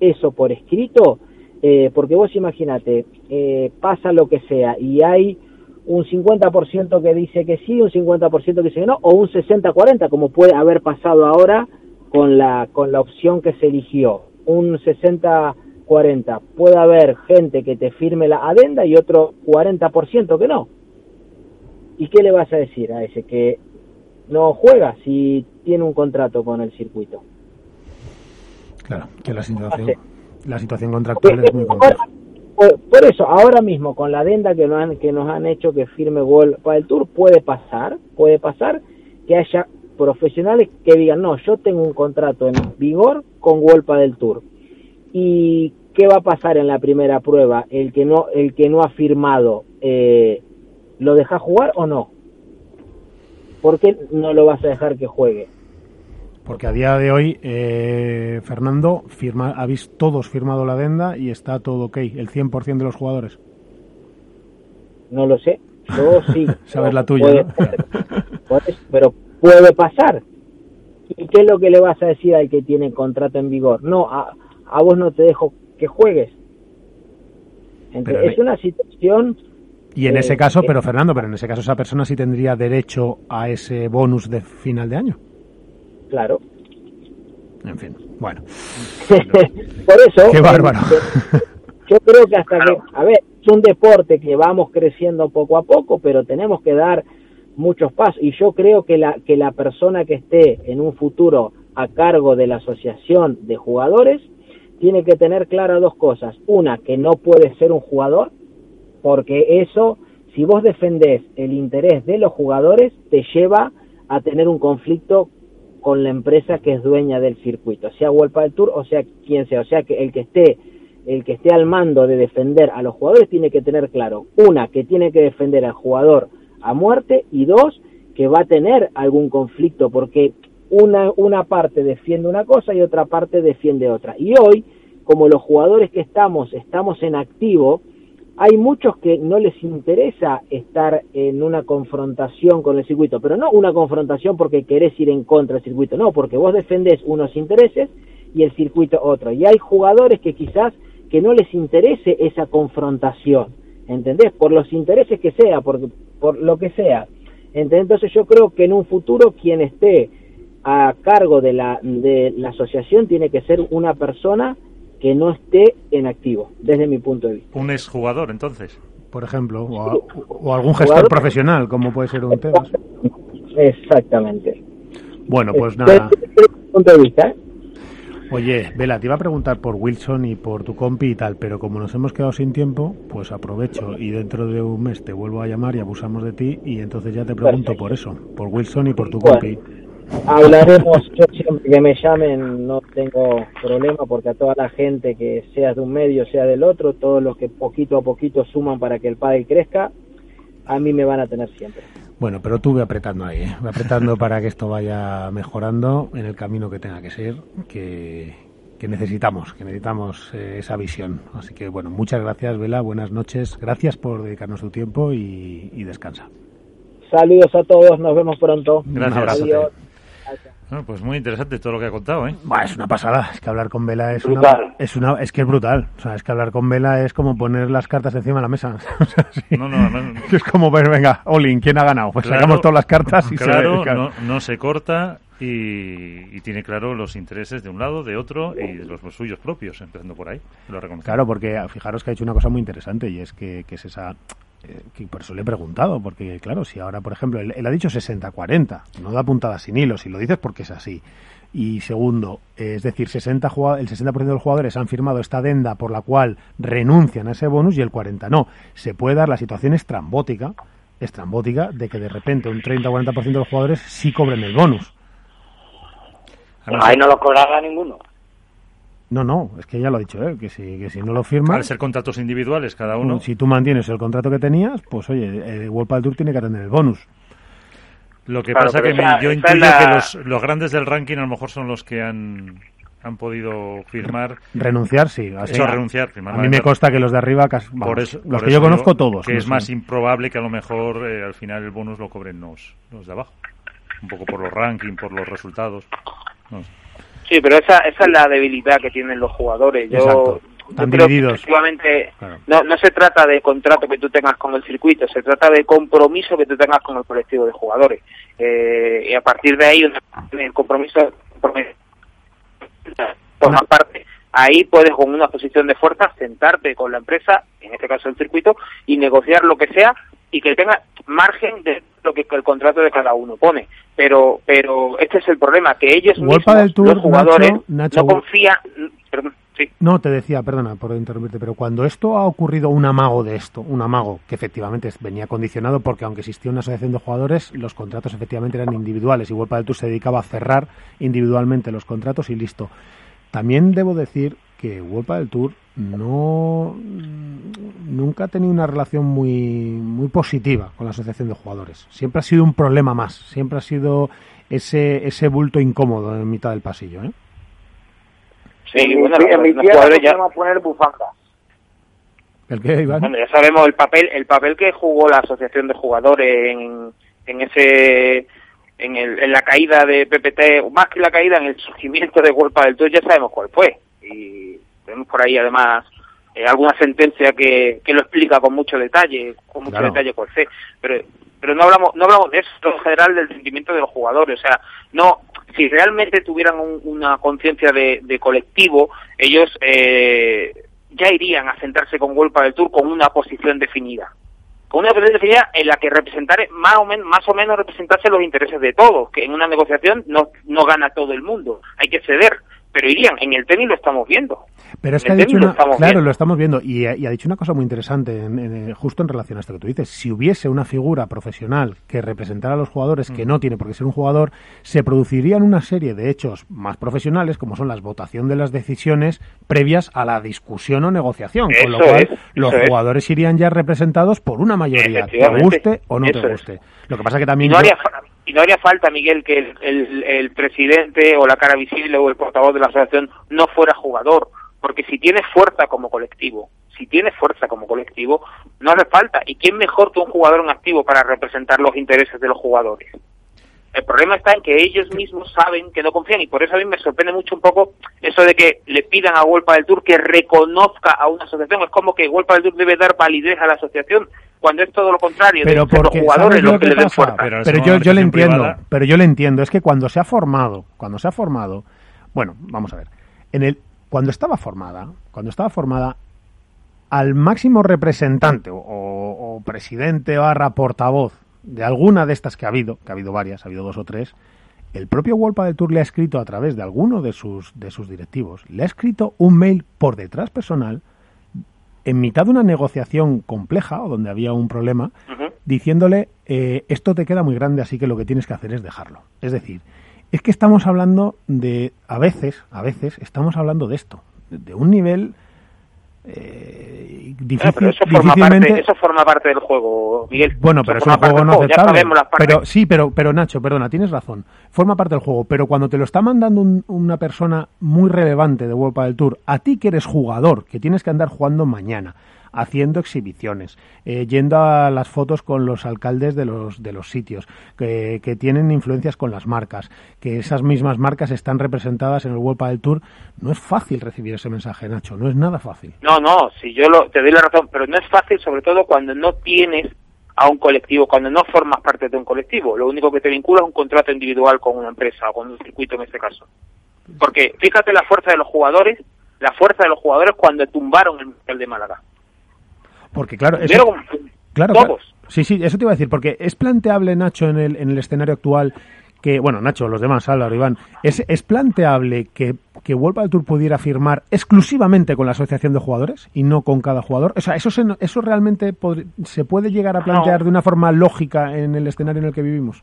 eso por escrito, eh, porque vos imagínate, eh, pasa lo que sea y hay un 50% que dice que sí, un 50% que dice que no, o un 60-40, como puede haber pasado ahora con la, con la opción que se eligió. Un 60 40. Puede haber gente que te firme la adenda y otro 40% que no. ¿Y qué le vas a decir a ese que no juega si tiene un contrato con el circuito? Claro, que la situación, la situación contractual es muy compleja. Por, eso, ahora mismo, con la adenda que nos han, que nos han hecho que firme Gol para el Tour, puede pasar, puede pasar que haya profesionales que digan, no, yo tengo un contrato en vigor con Golpa del Tour ¿Y qué va a pasar en la primera prueba? ¿El que no, el que no ha firmado eh, lo deja jugar o no? ¿Por qué no lo vas a dejar que juegue? Porque a día de hoy, eh, Fernando, firma, habéis todos firmado la adenda y está todo ok, el 100% de los jugadores. No lo sé, yo sí. Sabes la tuya, pero puede pasar. ¿Y qué es lo que le vas a decir al que tiene contrato en vigor? No, a, a vos no te dejo que juegues. es una situación... Y en ese caso, pero Fernando, pero en ese caso esa persona sí tendría derecho a ese bonus de final de año. Claro. En fin, bueno. Por eso... Qué bárbaro. Yo creo que hasta que, a ver, es un deporte que vamos creciendo poco a poco, pero tenemos que dar muchos pasos. Y yo creo que la, que la persona que esté en un futuro a cargo de la asociación de jugadores tiene que tener claras dos cosas. Una, que no puede ser un jugador, porque eso, si vos defendés el interés de los jugadores, te lleva a tener un conflicto con la empresa que es dueña del circuito, sea World del Tour o sea quien sea, o sea que el que esté el que esté al mando de defender a los jugadores tiene que tener claro, una, que tiene que defender al jugador a muerte y dos, que va a tener algún conflicto porque una, una parte defiende una cosa y otra parte defiende otra. Y hoy, como los jugadores que estamos, estamos en activo, hay muchos que no les interesa estar en una confrontación con el circuito, pero no una confrontación porque querés ir en contra del circuito, no, porque vos defendés unos intereses y el circuito otro. Y hay jugadores que quizás que no les interese esa confrontación, ¿entendés? Por los intereses que sea, por, por lo que sea. Entonces yo creo que en un futuro quien esté a cargo de la, de la asociación tiene que ser una persona que no esté en activo, desde mi punto de vista. Un exjugador, entonces. Por ejemplo, o, algún gestor profesional, como puede ser un Tebas. Exactamente. Bueno, pues nada. Desde, mi punto de vista, ¿eh? Oye, Vela, te iba a preguntar por Wilson y por tu compi y tal, pero como nos hemos quedado sin tiempo, pues aprovecho y dentro de un mes te vuelvo a llamar y abusamos de ti y entonces ya te pregunto por eso, por Wilson y por tu compi. Hablaremos, yo siempre que me llamen no tengo problema porque a toda la gente que sea de un medio, sea del otro, todos los que poquito a poquito suman para que el padre crezca, a mí me van a tener siempre. Bueno, pero tú ve apretando ahí, ¿eh? ve apretando para que esto vaya mejorando en el camino que tenga que ser, que, que necesitamos, que necesitamos eh, esa visión. Así que bueno, muchas gracias, Vela, buenas noches, gracias por dedicarnos tu tiempo y, y descansa. Saludos a todos, nos vemos pronto. Gracias. Adiós. Bueno, pues muy interesante todo lo que ha contado, ¿eh? Es una pasada, es que hablar con Vela es Brutal. una, es una, es que es brutal, o sea, es que hablar con Vela es como poner las cartas encima de la mesa, o sea, sí. No, no, no. es como ver, venga, Olin, ¿quién ha ganado? Pues Claro, sacamos todas las cartas y claro, se claro. No, no se corta y, y tiene claro los intereses de un lado, de otro y de los, los suyos propios, empezando por ahí. Lo reconozco. Claro, porque fijaros que ha hecho una cosa muy interesante y es que, que es esa que por eso le he preguntado, porque claro, si ahora, por ejemplo, él, ha dicho 60-40, no da puntada sin hilo, si lo dices porque es así. Y segundo, es decir, 60 jugado- el 60% de los jugadores han firmado esta adenda por la cual renuncian a ese bonus y el 40 no. Se puede dar la situación estrambótica, estrambótica de que de repente un 30 o 40% de los jugadores sí cobren el bonus. Además, Ahí no lo cobrará ninguno. No, no, es que ya lo ha dicho él, que si, que si no lo firma, al ser contratos individuales cada uno, si tú mantienes el contrato que tenías, pues oye, el World Padel Tour tiene que tener el bonus. lo que Claro, pasa que esa- yo intuyo la- que los, los grandes del ranking a lo mejor son los que han, han podido firmar, Renunciar, sí. así- hecho renunciar, firmar A mí me consta que los de arriba, cas- vamos, por eso, los por que yo eso conozco todos. Que no es más improbable que a lo mejor eh, al final el bonus lo cobren los, los de abajo. Un poco por los rankings, por los resultados. No sé. Sí, pero esa, esa es la debilidad que tienen los jugadores. Yo, Exacto. yo creo que efectivamente Claro. no, no se trata de contrato que tú tengas con el circuito, se trata de compromiso que tú tengas con el colectivo de jugadores. Eh, y a partir de ahí, el compromiso, compromiso forma parte, ahí puedes con una posición de fuerza sentarte con la empresa, en este caso el circuito, y negociar lo que sea y que tenga margen de lo que el contrato de cada uno pone. Pero pero este es el problema, que ellos mismos, Padel Tour, los jugadores, Nacho, Nacho, no confían... Perdón, sí. No, te decía, perdona por interrumpirte, pero cuando esto ha ocurrido, un amago de esto, un amago que efectivamente venía condicionado porque aunque existía una asociación de jugadores, los contratos efectivamente eran individuales y World Padel Tour se dedicaba a cerrar individualmente los contratos y listo. También debo decir que World Padel Tour no nunca ha tenido una relación muy muy positiva con la asociación de jugadores. Siempre ha sido un problema más, siempre ha sido ese ese bulto incómodo en mitad del pasillo, ¿eh? Sí, bueno, en mi los tierra jugadores se ya, llama poner bufandas. ¿El qué, Iván? bueno, ya sabemos el papel el papel que jugó la asociación de jugadores en, en ese en, el, en la caída de PPT, o más que la caída, en el surgimiento de World del Tour, ya sabemos cuál fue. Tenemos por ahí además eh, alguna sentencia que, que lo explica con mucho detalle, con mucho Claro. detalle cuál fue. Pero, pero no hablamos no hablamos de eso en general del sentimiento de los jugadores. O sea, no si realmente tuvieran un- una conciencia de, de colectivo, ellos eh, ya irían a sentarse con World del Tour con una posición definida con una posición definida en la que representar más o menos más o menos representase los intereses de todos que en una negociación no no gana todo el mundo hay que ceder pero irían en el tenis lo estamos viendo Pero es que ha dicho lo una, estamos claro, viendo. lo estamos viendo y, y ha dicho una cosa muy interesante en- en- justo en relación a esto que tú dices. Si hubiese una figura profesional que representara a los jugadores, que no tiene por qué ser un jugador, se producirían una serie de hechos más profesionales, como son las votación de las decisiones previas a la discusión o negociación, con lo cual es, los es. jugadores irían ya representados por una mayoría, te guste o no te es. guste. Lo que pasa que también no yo- haría y no haría falta Miguel que el, el- presidente o la cara visible o el portavoz de la asociación no fuera jugador porque si tiene fuerza como colectivo si tiene fuerza como colectivo no hace falta y quién mejor que un jugador en activo para representar los intereses de los jugadores El problema está en que ellos mismos saben que no confían y por eso a mí me sorprende mucho un poco eso de que le pidan a World del Tour que reconozca a una asociación. Es como que World del Tour debe dar validez a la asociación cuando es todo lo contrario. pero porque los jugadores ¿sabes los lo que que le den pasa? fuerza. Pero yo, yo le entiendo, privada. pero yo le entiendo, es que cuando se ha formado, cuando se ha formado, bueno, vamos a ver, en el cuando estaba formada, cuando estaba formada al máximo representante o, o presidente barra portavoz de alguna de estas que ha habido, que ha habido varias, ha habido dos o tres, el propio World del Tour le ha escrito a través de alguno de sus de sus directivos, le ha escrito un mail por detrás personal en mitad de una negociación compleja o donde había un problema, diciéndole eh, esto te queda muy grande, así que lo que tienes que hacer es dejarlo. Es decir, es que estamos hablando de, a veces, a veces, estamos hablando de esto, de un nivel eh, difícil, pero eso forma, difícilmente... parte, eso forma parte del juego, Miguel. Bueno, Eso pero es un juego no aceptable. Pero sí, pero, pero Nacho, perdona, tienes razón. Forma parte del juego, pero cuando te lo está mandando un- una persona muy relevante de World del Tour, a ti que eres jugador, que tienes que andar jugando mañana, haciendo exhibiciones, eh, yendo a las fotos con los alcaldes de los, de los sitios, que, que tienen influencias con las marcas, que esas mismas marcas están representadas en el World del Tour, no es fácil recibir ese mensaje, Nacho, no es nada fácil. No, no, si yo lo, te doy la razón, pero no es fácil, sobre todo cuando no tienes a un colectivo, cuando no formas parte de un colectivo. Lo único que te vincula es un contrato individual con una empresa o con un circuito en este caso. Porque fíjate la fuerza de los jugadores, la fuerza de los jugadores cuando tumbaron el de Málaga. Porque claro, eso- Claro. Sí, sí, eso te iba a decir, porque es planteable, Nacho, en el, en el escenario actual, que, bueno, Nacho, los demás, Álvaro, Iván, ¿es, es planteable que, que World Tour pudiera firmar exclusivamente con la asociación de jugadores y no con cada jugador? O sea, ¿eso, se, eso realmente pod- se puede llegar a plantear No. de una forma lógica en el escenario en el que vivimos?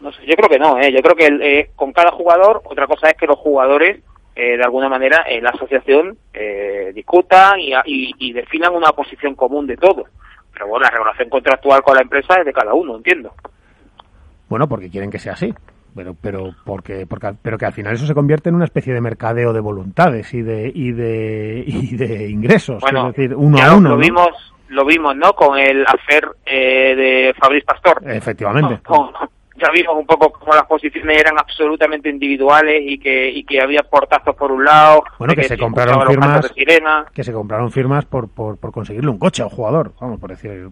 No sé, yo creo que no, ¿eh? yo creo que el, eh, con cada jugador, otra cosa es que los jugadores, eh, de alguna manera, en la asociación eh, discutan y, y, y definan una posición común de todos. Pero bueno, la regulación contractual con la empresa es de cada uno, entiendo. Bueno, porque quieren que sea así. Pero, pero, porque, porque, pero que al final eso se convierte en una especie de mercadeo de voluntades y de, y de, y de ingresos. Bueno, es decir, uno a uno. lo ¿no? vimos, lo vimos, ¿no? Con el hacer eh, de Fabriz Pastor. Efectivamente. Con- ya vimos un poco cómo las posiciones eran absolutamente individuales y que, y que había portazos por un lado. Bueno, que se compraron firmas. que se compraron firmas por, por, por conseguirle un coche a un jugador. Vamos, por decir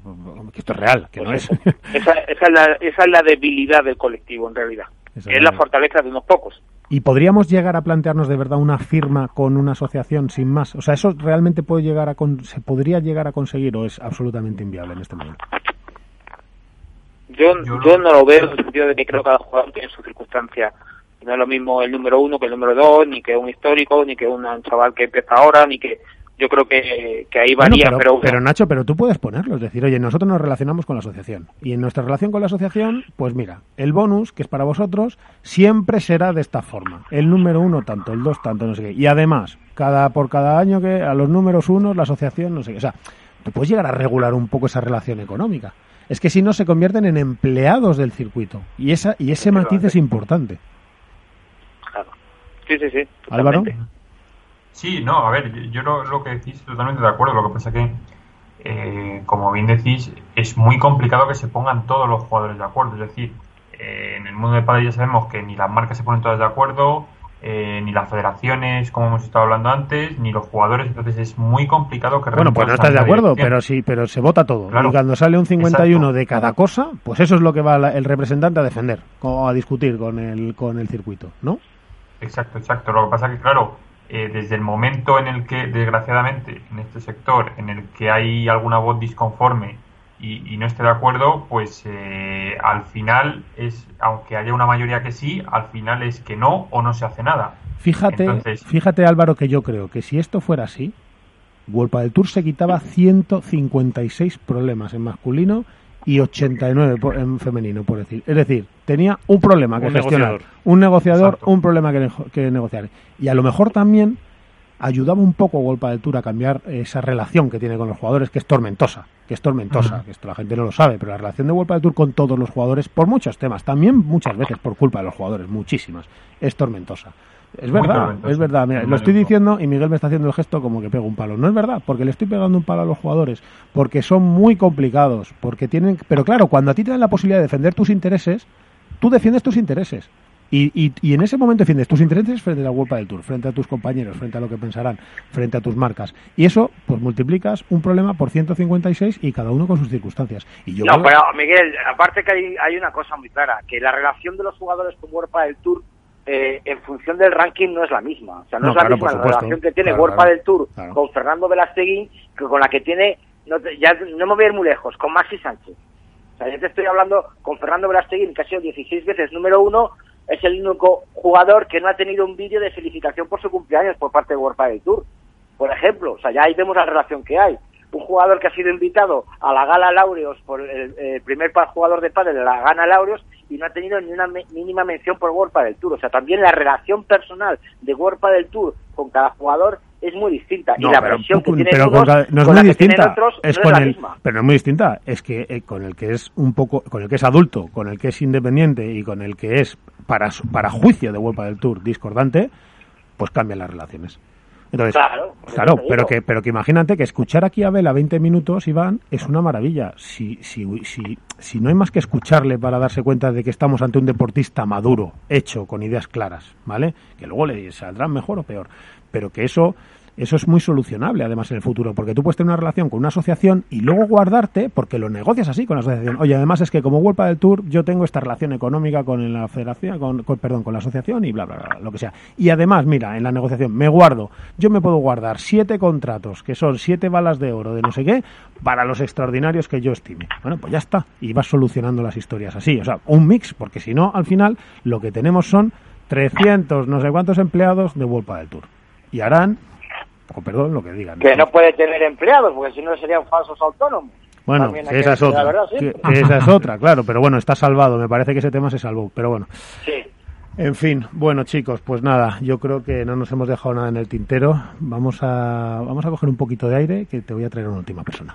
que esto es real, que no es. Esa, esa, es la, esa es la debilidad del colectivo, en realidad. Esa es la- fortaleza de unos pocos. ¿Y podríamos llegar a plantearnos de verdad una firma con una asociación sin más? O sea, ¿eso realmente puede llegar a con- se podría llegar a conseguir o es absolutamente inviable en este momento? Yo, yo, no. lo veo en el sentido de que creo que cada jugador tiene sus circunstancias. No es lo mismo el número uno que el número dos, ni que un histórico, ni que un chaval que empieza ahora, ni que... Yo creo que, que ahí Bueno, varía, pero, pero, pero, Nacho, pero tú puedes ponerlo, es decir, oye, nosotros nos relacionamos con la asociación. Y en nuestra relación con la asociación, pues mira, el bonus que es para vosotros siempre será de esta forma, el número uno tanto, el dos tanto, no sé qué, y además cada por cada año que a los números unos la asociación no sé qué, o sea, tú puedes llegar a regular un poco esa relación económica. Es que si no se convierten en empleados del circuito y esa y ese matiz es importante. Sí, sí, sí. Álvaro. Sí, no, a ver, yo, yo lo, lo que decís totalmente de acuerdo. Lo que pasa que, eh, como bien decís, es muy complicado que se pongan todos los jugadores de acuerdo. Es decir, eh, en el mundo de padre ya sabemos que ni las marcas se ponen todas de acuerdo, eh, ni las federaciones, como hemos estado hablando antes, ni los jugadores. Entonces es muy complicado que Bueno, pues no estás de acuerdo, pero sí, pero se vota todo. Claro. Y cuando sale un 51 Exacto. de cada cosa, pues eso es lo que va la- el representante a defender o a discutir con el con el circuito, ¿no? Exacto, exacto. Lo que pasa que, claro, eh, desde el momento en el que, desgraciadamente, en este sector, en el que hay alguna voz disconforme y, y no esté de acuerdo, pues eh, al final es, aunque haya una mayoría que sí, al final es que no o no se hace nada. Fíjate, Entonces- fíjate Álvaro que yo creo que si esto fuera así, World del Tour se quitaba 156 problemas en masculino y 89 por- en femenino, por decir. Es decir, tenía un problema que Un gestionar, negociador. un negociador, Exacto. un problema que, que negociar. Y a lo mejor también ayudaba un poco World del Tour a cambiar esa relación que tiene con los jugadores, que es tormentosa, que es tormentosa, que esto la gente no lo sabe, pero la relación de World del Tour con todos los jugadores, por muchos temas, también muchas veces por culpa de los jugadores, muchísimas, es tormentosa. Es verdad, es verdad. Mira, lo estoy diciendo y Miguel me está haciendo el gesto como que pego un palo. No es verdad, porque le estoy pegando un palo a los jugadores, porque son muy complicados, porque tienen... Pero claro, cuando a ti te dan la posibilidad de defender tus intereses, tú defiendes tus intereses. Y, y, y en ese momento defiendes tus intereses frente a la World del Tour, frente a tus compañeros, frente a lo que pensarán, frente a tus marcas. Y eso, pues multiplicas un problema por 156 y cada uno con sus circunstancias. Y yo no, creo- pero Miguel, aparte que hay, hay una cosa muy clara, que la relación de los jugadores con World del Tour eh, en función del ranking no es la misma. O sea, no, No, es la claro, misma la relación que tiene Claro, World claro. del Tour con Fernando Velastegui que con la que tiene, no ya no me voy a ir muy lejos, con Maxi Sánchez. O sea, yo te estoy hablando con Fernando Velastegui, que ha sido 16 veces número uno, es el único jugador que no ha tenido un vídeo de felicitación por su cumpleaños por parte de World del Tour. Por ejemplo, o sea, ya ahí vemos la relación que hay. Un jugador que ha sido invitado a la Gala Laureos por el, primer jugador de pádel de la Gala Laureos y no ha tenido ni una mínima mención por World del Tour. O sea, también la relación personal de World del Tour con cada jugador es muy distinta. No, y la pero, presión que pero con no es con muy la que tienen distinta. otros es no con es la el, misma. pero no es muy distinta. Es que eh, con el que es un poco, con el que es adulto, con el que es independiente y con el que es para para juicio de Vuelta del Tour discordante, pues cambian las relaciones. Entonces, Claro, claro, pero que, pero que imagínate que escuchar aquí a Abel a 20 minutos, Iván, es una maravilla. Si, si, si, si no hay más que escucharle para darse cuenta de que estamos ante un deportista maduro, hecho, con ideas claras, ¿vale? Que luego le saldrán mejor o peor. Pero que eso, eso es muy solucionable además en el futuro, porque tú puedes tener una relación con una asociación y luego guardarte, porque lo negocias así con la asociación. Oye, además es que como Vuelta del Tour yo tengo esta relación económica con la federación, con, perdón, con la asociación y bla, bla, bla, lo que sea. Y además, mira, en la negociación me guardo, yo me puedo guardar siete contratos, que son siete balas de oro de no sé qué, para los extraordinarios que yo estime. Bueno, pues ya está. Y vas solucionando las historias así. O sea, un mix, porque si no, al final lo que tenemos son 300 no sé cuántos empleados de Vuelta del Tour. Y harán, o perdón, lo que digan. Que no puede tener empleados, porque si no serían falsos autónomos. Bueno, que esa es otra. verdad Que- siempre. que esa es otra, claro, pero bueno, está salvado. Me parece que ese tema se salvó. Pero bueno, Sí. en fin, bueno chicos, pues nada, yo creo que no nos hemos dejado nada en el tintero. Vamos a, vamos a coger un poquito de aire, que te voy a traer una última persona.